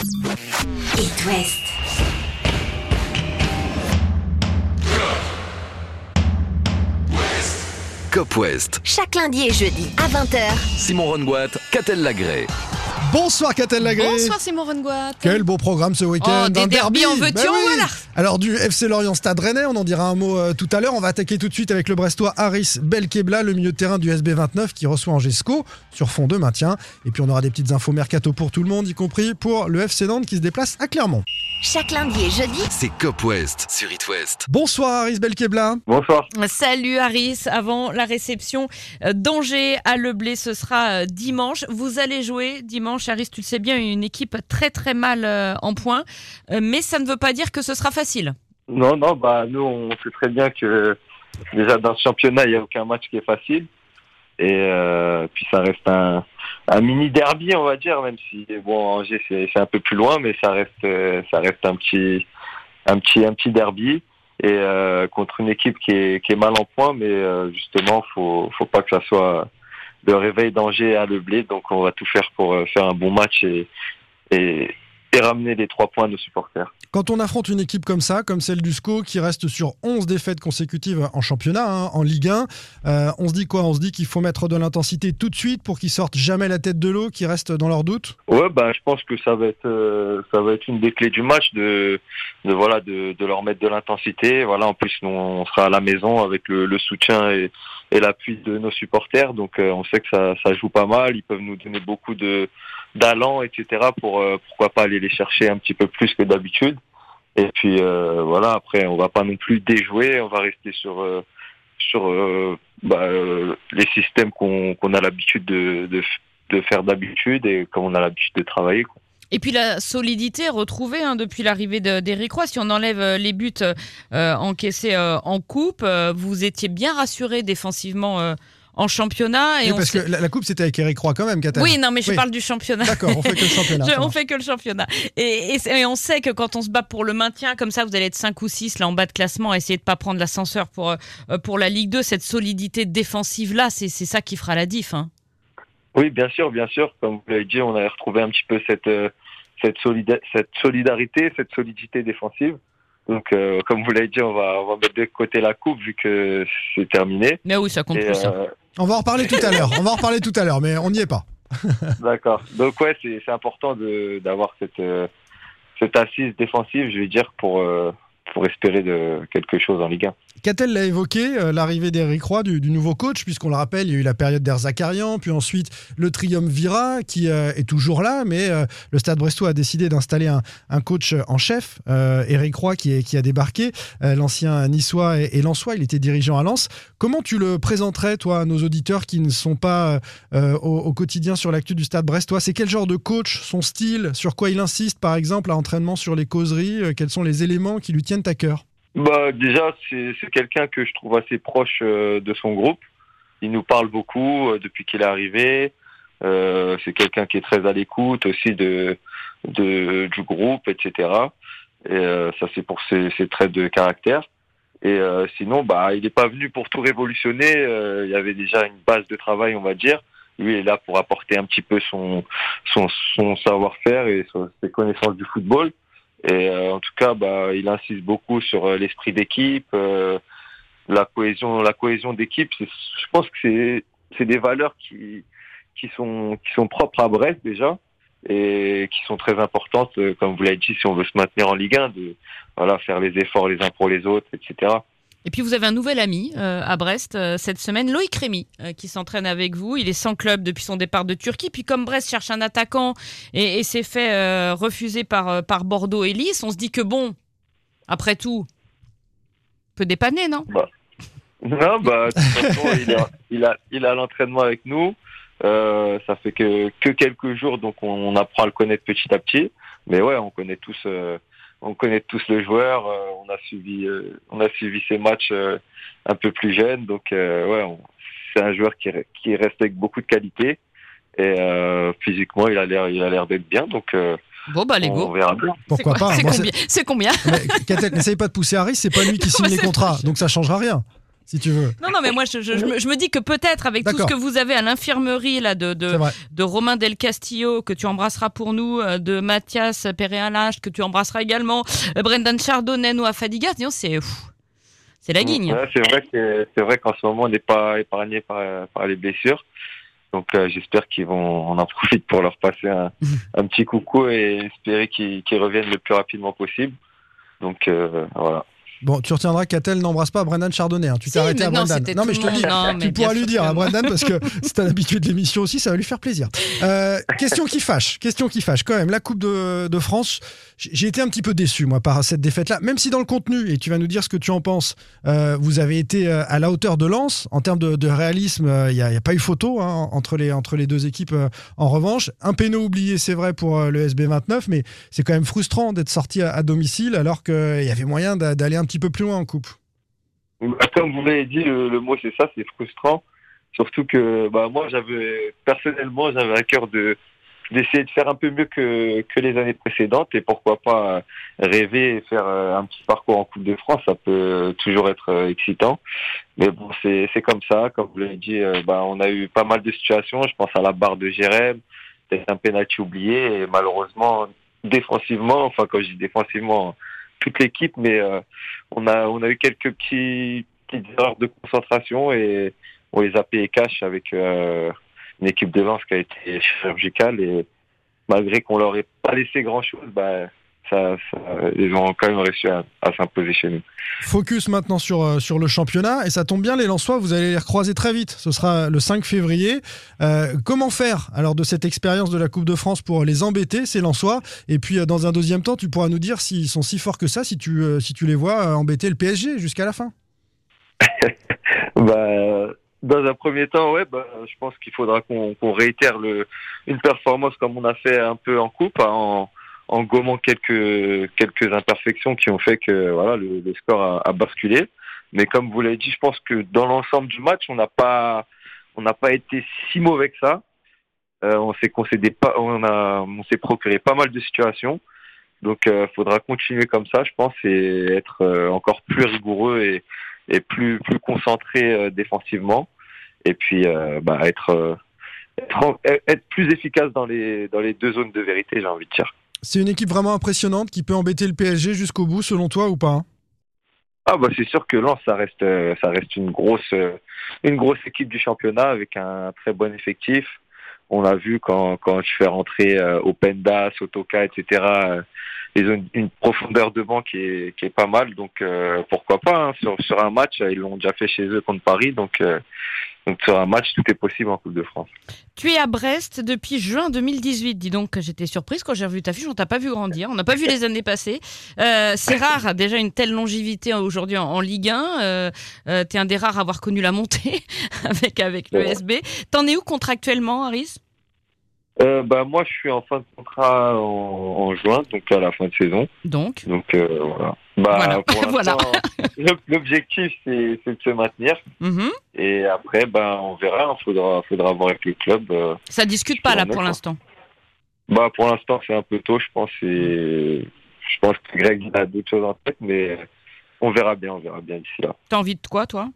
It West. Cop West. Chaque lundi et jeudi à 20h. Simon Rongoat, Catel Lagré. Bonsoir Catel Lagré. Bonsoir Simon Rengoat. Quel beau programme ce week-end. Oh, des derbies en veux-tu, Ben voilà. Alors du FC Lorient Stade Rennais, on en dira un mot euh, tout à l'heure. On va attaquer tout de suite avec le Brestois Haris Belkebla, le milieu de terrain du SB29 qui reçoit Angesco sur fond de maintien. Et puis on aura des petites infos mercato pour tout le monde, y compris pour le FC Nantes qui se déplace à Clermont. Chaque lundi et jeudi, C'est Cop West sur It West. Bonsoir Haris Belkebla. Bonsoir. Salut Harris, avant la réception euh, d'Angers à Le Blé, ce sera euh, dimanche. Vous allez jouer dimanche, Harris, tu le sais bien, une équipe très très mal euh, en point, Euh, mais ça ne veut pas dire que ce sera facile. Non, non, bah nous on sait très bien que déjà dans ce championnat il n'y a aucun match qui est facile. Et euh, puis ça reste un, mini derby on va dire même si bon Angers c'est un peu plus loin mais ça reste ça reste un petit un petit un petit derby. Et contre une équipe qui est qui est mal en point mais euh, justement faut faut pas que ça soit le réveil d'Angers à le blé. Donc on va tout faire pour euh, faire un bon match et et, et ramener les trois points nos supporters. Quand on affronte une équipe comme ça, comme celle du SCO, qui reste sur 11 défaites consécutives en championnat, hein, en Ligue 1, euh, on se dit quoi? On se dit qu'il faut mettre de l'intensité tout de suite pour qu'ils sortent jamais la tête de l'eau, qu'ils restent dans leur doute Ouais, bah, je pense que ça va être, euh, ça va être une des clés du match de, de voilà, de, de leur mettre de l'intensité. Voilà, en plus, nous, on sera à la maison avec le, le soutien et, et l'appui de nos supporters. Donc, euh, on sait que ça, ça joue pas mal. Ils peuvent nous donner beaucoup de d'allant, etc. Pour euh, pourquoi pas aller les chercher un petit peu plus que d'habitude. Et puis euh, voilà. Après, on va pas non plus déjouer. On va rester sur euh, sur bah, les systèmes qu'on a l'habitude de, de faire d'habitude et comme on a l'habitude de travailler. Et puis la solidité retrouvée hein, depuis l'arrivée de- d'Éric Roy. Si on enlève les buts encaissés en coupe, vous étiez bien rassuré défensivement en championnat. Et Oui, on Parce que la, la coupe, c'était avec Eric Roy quand même, Catel. Oui, non, mais je Oui. parle du championnat. D'accord, on fait que le championnat. Je- on fait que le championnat. Et, et on sait que quand on se bat pour le maintien, comme ça, vous allez être 5 ou 6 là en bas de classement, essayer de pas prendre l'ascenseur pour, euh, pour la Ligue 2. Cette solidité défensive-là, c'est c'est ça qui fera la diff. Hein. Oui, bien sûr, bien sûr. Comme vous l'avez dit, on a retrouvé un petit peu cette euh, cette, solida- cette solidarité, cette solidité défensive. Donc, euh, comme vous l'avez dit, on va on va mettre de côté la coupe vu que c'est terminé. Mais oui, ça compte Et, plus. hein. euh, On va en reparler tout à l'heure. On va en tout à l'heure, mais on n'y est pas. D'accord. Donc ouais, c'est c'est important de d'avoir cette euh, cette assise défensive, je vais dire, pour euh, pour espérer de quelque chose en Ligue 1. Catel l'a évoqué, euh, l'arrivée d'Eric Roy, du, nouveau coach, puisqu'on le rappelle, il y a eu la période d'Erzakarian, puis ensuite le triumvirat qui euh, est toujours là, mais euh, le Stade Brestois a décidé d'installer un, coach en chef, euh, Eric Roy, qui, a débarqué, l'ancien niçois et, et il était dirigeant à Lens. Comment tu le présenterais, toi, à nos auditeurs qui ne sont pas au, au quotidien sur l'actu du Stade Brestois? C'est quel genre de coach, son style, sur quoi il insiste, par exemple, à entraînement sur les causeries? Quels sont les éléments qui lui tiennent à cœur? Bah déjà, c'est quelqu'un que je trouve assez proche euh, de son groupe. Il nous parle beaucoup euh, depuis qu'il est arrivé. Euh, c'est quelqu'un qui est très à l'écoute aussi de, de du groupe, etc. Et euh, ça, c'est pour ses, ses traits de caractère. Et euh, sinon, bah, il n'est pas venu pour tout révolutionner. Euh, il y avait déjà une base de travail, on va dire. Lui est là pour apporter un petit peu son son, son savoir-faire et ses connaissances du football. Et euh, en tout cas, bah, il insiste beaucoup sur euh, l'esprit d'équipe, euh, la cohésion, la cohésion d'équipe. Je pense que c'est c'est des valeurs qui qui sont qui sont propres à Brest déjà et qui sont très importantes, euh, comme vous l'avez dit, si on veut se maintenir en Ligue 1, de voilà faire les efforts les uns pour les autres, etc. Et puis vous avez un nouvel ami euh, à Brest euh, cette semaine, Loïc Rémy, euh, qui s'entraîne avec vous. Il est sans club depuis son départ de Turquie. Puis comme Brest cherche un attaquant et, et s'est fait refuser par, par Bordeaux et Lys, on se dit que bon, après tout, peut dépanner, non? Non, bah, de toute façon, il, a, il a, il a l'entraînement avec nous. Ça fait que, que quelques jours, donc on, on apprend à le connaître petit à petit. Mais ouais, on connaît tous, on connaît tous le joueur. euh, on a suivi, euh, on a suivi ses matchs euh, un peu plus jeunes. Donc euh, ouais, on- c'est un joueur qui, qui reste avec beaucoup de qualité. Et euh, physiquement, il a l'air, il a l'air d'être bien. Donc euh, Bon, bah, les on go. verra. Pourquoi C'est quoi- pas C'est Moi, combien, c'est combien n'essaye pas de pousser Harry, c'est pas lui qui signe les contrats, donc ça changera rien. Si tu veux. Non, non, mais moi, je, je- je me, je me dis que peut-être avec tout ce que vous avez à l'infirmerie là de, de, Romain Del Castillo que tu embrasseras pour nous, euh, de Mathias Perrin-Lage que tu embrasseras également, euh, Brendan Chardonnay, Noah Fadiga, disons, c'est c'est la guigne. Ouais, c'est vrai que c'est vrai qu'en ce moment on n'est pas épargné par, par les blessures. Donc euh, j'espère qu'ils vont on en profite pour leur passer un, un petit coucou et espérer qu'ils reviennent le plus rapidement possible. Donc euh, voilà. Bon, tu retiendras qu'Atel n'embrasse pas Brendan Chardonnay. hein. Tu Si, t'es arrêté à non, Brendan. Non, mais je te le dis. Non, tu pourras lui dire à. Brendan parce que c'est un habitué de l'émission aussi, ça va lui faire plaisir. Euh, question qui fâche, question qui fâche quand même. La Coupe de, de France, j'ai été un petit peu déçu moi par cette défaite-là, même si dans le contenu, et tu vas nous dire ce que tu en penses, euh, vous avez été euh, à la hauteur de Lens en termes de, de réalisme. Il n'y a, pas eu photo hein, entre, les, entre les deux équipes. en revanche, un péno oublié, c'est vrai pour le SB 29, mais c'est quand même frustrant d'être sorti à, à domicile alors qu'il y avait moyen d'a- d'aller un petit peu plus loin en coupe. Comme vous l'avez dit, le, mot c'est ça, c'est frustrant. Surtout que bah, moi, j'avais personnellement, j'avais à cœur de d'essayer de faire un peu mieux que, que les années précédentes et pourquoi pas rêver et faire euh, un petit parcours en Coupe de France, ça peut toujours être euh, excitant. Mais bon, c'est c'est comme ça, comme vous l'avez dit, euh, bah, on a eu pas mal de situations. Je pense à la barre de Jérém, peut-être un penalty oublié et malheureusement défensivement, enfin quand je dis défensivement, toute l'équipe, mais euh, on a on a eu quelques petits petites erreurs de concentration et on les a payés cash avec euh, une équipe de qui a été chirurgicale et malgré qu'on leur ait pas laissé grand chose, bah ça, ça- ils ont quand même réussi à, à s'imposer chez nous. Focus maintenant sur, euh, sur le championnat. Et ça tombe bien, les Lensois, vous allez les recroiser très vite. Ce sera le 5 février. Euh, comment faire alors de cette expérience de la Coupe de France pour les embêter, ces Lensois? Et puis, euh, dans un deuxième temps, tu pourras nous dire s'ils sont si forts que ça, si tu, si tu les vois embêter le PSG jusqu'à la fin. Bah, dans un premier temps, ouais, bah, je pense qu'il faudra qu'on réitère le, une performance comme on a fait un peu en coupe, hein, en, en gommant quelques, quelques imperfections qui ont fait que voilà, le, le score a, a basculé. Mais comme vous l'avez dit, je pense que dans l'ensemble du match, on n'a pas, on n'a pas été si mauvais que ça. Euh, on s'est concédé pas, on a, on s'est procuré pas mal de situations. Donc, il faudra continuer comme ça, je pense, et être euh, encore plus rigoureux et, et plus plus concentré euh, défensivement et puis euh, bah, être, euh, être plus efficace dans les dans les deux zones de vérité j'ai envie de dire C'est une équipe vraiment impressionnante qui peut embêter le PSG jusqu'au bout, selon toi ou pas hein? Ah bah c'est sûr que Lens ça reste euh, ça reste une grosse euh, une grosse équipe du championnat avec un très bon effectif. On a vu quand quand tu fais rentrer euh, Openda Sotoka etc ils ont une, profondeur de banc qui est qui est pas mal. Donc pourquoi pas hein, sur sur un match ils l'ont déjà fait chez eux contre Paris. Donc donc sur un match tout est possible en Coupe de France Tu es à Brest depuis juin 2018. Dis donc que j'étais surprise quand j'ai revu ta fiche. On t'a pas vu grandir. On n'a pas vu les années passées. Euh, c'est rare déjà une telle longévité aujourd'hui en, en Ligue 1. Euh, euh, T'es un des rares à avoir connu la montée avec avec le Ouais. SB. T'en es où contractuellement, Aris? Euh, bah moi je suis en fin de contrat en, en juin, donc à la fin de saison. Donc. Donc euh, voilà. Bah Voilà. l'objectif c'est de se maintenir Mhm. et après ben on verra. Il faudra faudra voir avec le club. euh. Ça discute pas là pour l'instant. Bah pour l'instant c'est un peu tôt, je pense. Et je pense que Greg a d'autres choses en tête, mais on verra bien, on verra bien d'ici là. T'as envie de quoi, toi?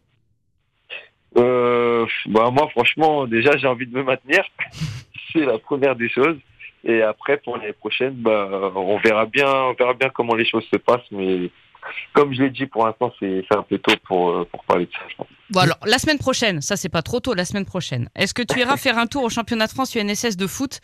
Euh, bah moi franchement déjà j'ai envie de me maintenir, c'est la première des choses. Et après pour l'année prochaine, bah on verra bien, on verra bien comment les choses se passent. Mais comme je l'ai dit, pour l'instant c'est un peu tôt pour euh, pour parler de ça. Je pense. Bon alors, la semaine prochaine, ça c'est pas trop tôt, la semaine prochaine. Est-ce que tu iras faire un tour au championnat de France UNSS de foot?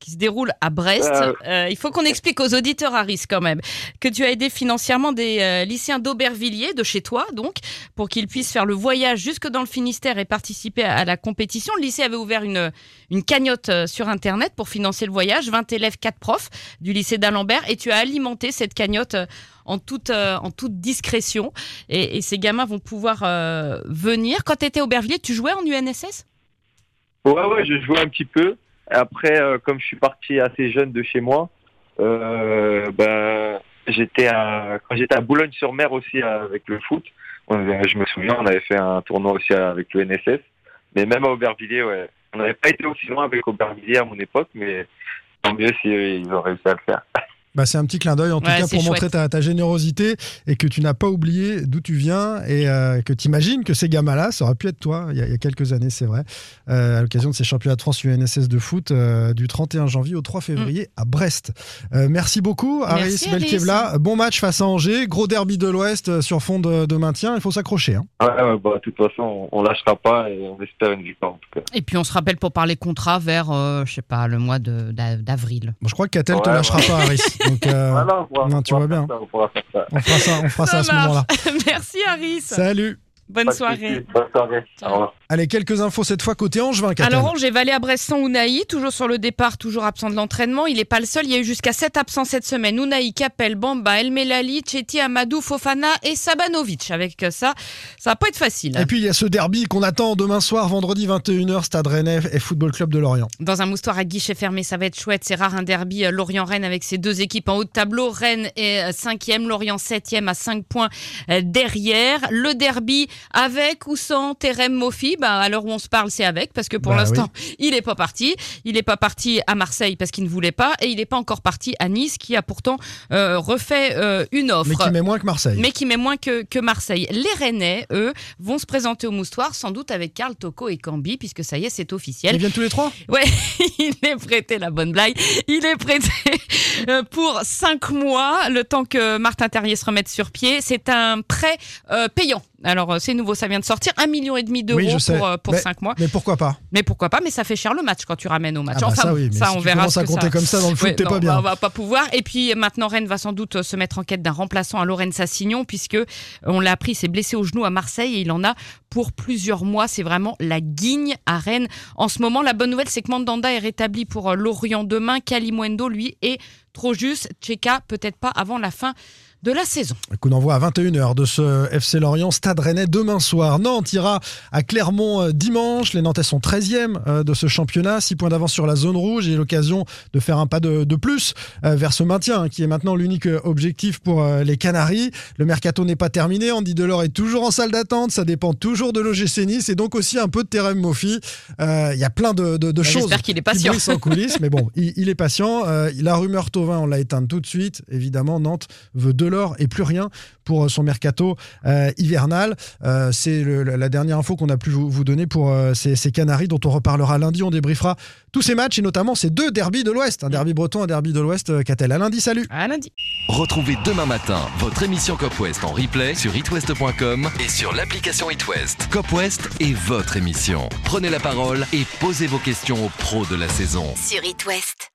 Qui se déroule à Brest Euh. Euh, Il faut qu'on explique aux auditeurs, Harris, quand même, que tu as aidé financièrement des euh, lycéens d'Aubervilliers, de chez toi, donc, pour qu'ils puissent faire le voyage jusque dans le Finistère et participer à, la compétition. Le lycée avait ouvert une, une cagnotte euh, sur Internet pour financer le voyage. 20 élèves, 4 profs du lycée d'Alembert. Et tu as alimenté cette cagnotte en toute, euh, en toute discrétion. Et, et ces gamins vont pouvoir euh, venir. Quand tu étais Aubervilliers, tu jouais en UNSS Ouais ouais, je jouais un petit peu. Après, euh, comme je suis parti assez jeune de chez moi, euh, ben j'étais à quand j'étais à Boulogne-sur-Mer aussi euh, avec le foot. Je me souviens, on avait fait un tournoi aussi avec le NSS. Mais même à Aubervilliers, ouais. On n'avait pas été aussi loin avec Aubervilliers à mon époque, mais tant mieux si euh, ont réussi à le faire. Bah, c'est un petit clin d'œil en tout Ouais, cas pour montrer ta, ta générosité et que tu n'as pas oublié d'où tu viens et euh, que tu imagines que ces gamins-là, ça aurait pu être toi il y a, il y a quelques années, c'est vrai, euh, à l'occasion de ces championnats de France UNSS de foot euh, du 31 janvier au 3 février à Brest. Euh, merci beaucoup, Aris Mm. Belkebla. Bon match face à Angers, gros derby de l'Ouest sur fond de, de maintien, il faut s'accrocher. hein. Ouais, ouais, bah, de toute façon, on, on lâchera pas et on espère une victoire en tout cas. Et puis on se rappelle pour parler contrat vers, euh, je sais pas, le mois d'avril. Bon, je crois que Catel te Ouais, lâchera ouais. pas, Aris. Donc, euh, Voilà, on pourra- non, on tu vois bien. ça, on pourra faire ça. on fera ça, on fera ça, à ce moment-là. Merci Harris. Salut. Bonne soirée. Bonne soirée. Allez, quelques infos cette fois côté Angevin, Catel. Alors, j'ai valé à Brest sans Ounaï, toujours sur le départ, toujours absent de l'entraînement. Il n'est pas le seul. Il y a eu jusqu'à 7 absents cette semaine. Ounaï, Capel, Bamba, El Melali, Chetty, Amadou, Fofana et Sabanovic. Avec ça, ça va pas être facile. Et puis il y a ce derby qu'on attend demain soir, vendredi 21h, Stade Rennais et Football Club de Lorient. Dans un moustoir à guichet fermé, ça va être chouette. C'est rare un derby euh, Lorient-Rennes avec ces deux équipes en haut de tableau. Rennes est 5e, Lorient 7e à 5 points euh, derrière. Le derby avec ou sans Terem Mofi, bah, à l'heure où on se parle, c'est avec parce que pour Bah l'instant, il n'est pas parti. Il n'est pas parti à Marseille parce qu'il ne voulait pas et il n'est pas encore parti à Nice qui a pourtant euh, refait euh, une offre. Mais qui met moins que Marseille. Mais qui met moins que, que Marseille. Les Rennais, eux, vont se présenter au moustoir, sans doute avec Karl Toko et Cambi, puisque ça y est, c'est officiel. Ils viennent tous les trois? Ouais, il est prêté, la bonne blague. Il est prêté euh, pour cinq mois, le temps que Martin Terrier se remette sur pied. C'est un prêt euh, payant. Alors, euh, c'est nouveau, ça vient de sortir. Un million et demi d'euros Oui, pour, euh, pour Mais- cinq mois. Mais pourquoi pas Mais pourquoi pas Mais ça fait cher le match quand tu ramènes au match. Ah bah enfin, ça oui, mais ça, si on tu verra que compter ça... comme ça dans le foot, Ouais, t'es pas bien. On va pas pouvoir. Et puis maintenant, Rennes va sans doute se mettre en quête d'un remplaçant à Lorraine Sassignon, puisque euh, on l'a appris, s'est blessé au genou à Marseille et il en a pour plusieurs mois. C'est vraiment la guigne à Rennes. En ce moment, la bonne nouvelle, c'est que Mandanda est rétabli pour euh, Lorient demain. Kalimwendo, lui, est trop juste. Tcheka, peut-être pas avant la fin de la saison. Un coup d'envoi à 21h de ce FC Lorient, Stade Rennais demain soir. Nantes ira à Clermont euh, dimanche. Les Nantais sont 13e euh, de ce championnat, 6 points d'avance sur la zone rouge et l'occasion de faire un pas de, de plus euh, vers ce maintien hein, qui est maintenant l'unique objectif pour les Canaries. Le mercato n'est pas terminé. Andy Delors est toujours en salle d'attente. Ça dépend toujours de l'OGC Nice et donc aussi un peu de Terem. Euh, Il y a plein de, de- de Bah, choses j'espère qu'il est patient. en coulisses, mais bon, il, il est patient. Euh, la rumeur Tovin, on l'a éteinte tout de suite. Évidemment, Nantes veut de l'or et plus rien pour euh, son mercato euh, hivernal. Euh, c'est le- la dernière info qu'on a pu vous, vous donner pour euh, ces, ces Canaries dont on reparlera lundi. On débriefera tous ces matchs et notamment ces deux derbys de l'Ouest, un derby breton, un derby de l'Ouest. Catel, à lundi, salut. À lundi. Retrouvez demain matin votre émission Cop West en replay sur itwest.com et sur l'application itwest. Cop West est votre émission. Prenez la parole et posez vos questions aux pros de la saison. Sur It West.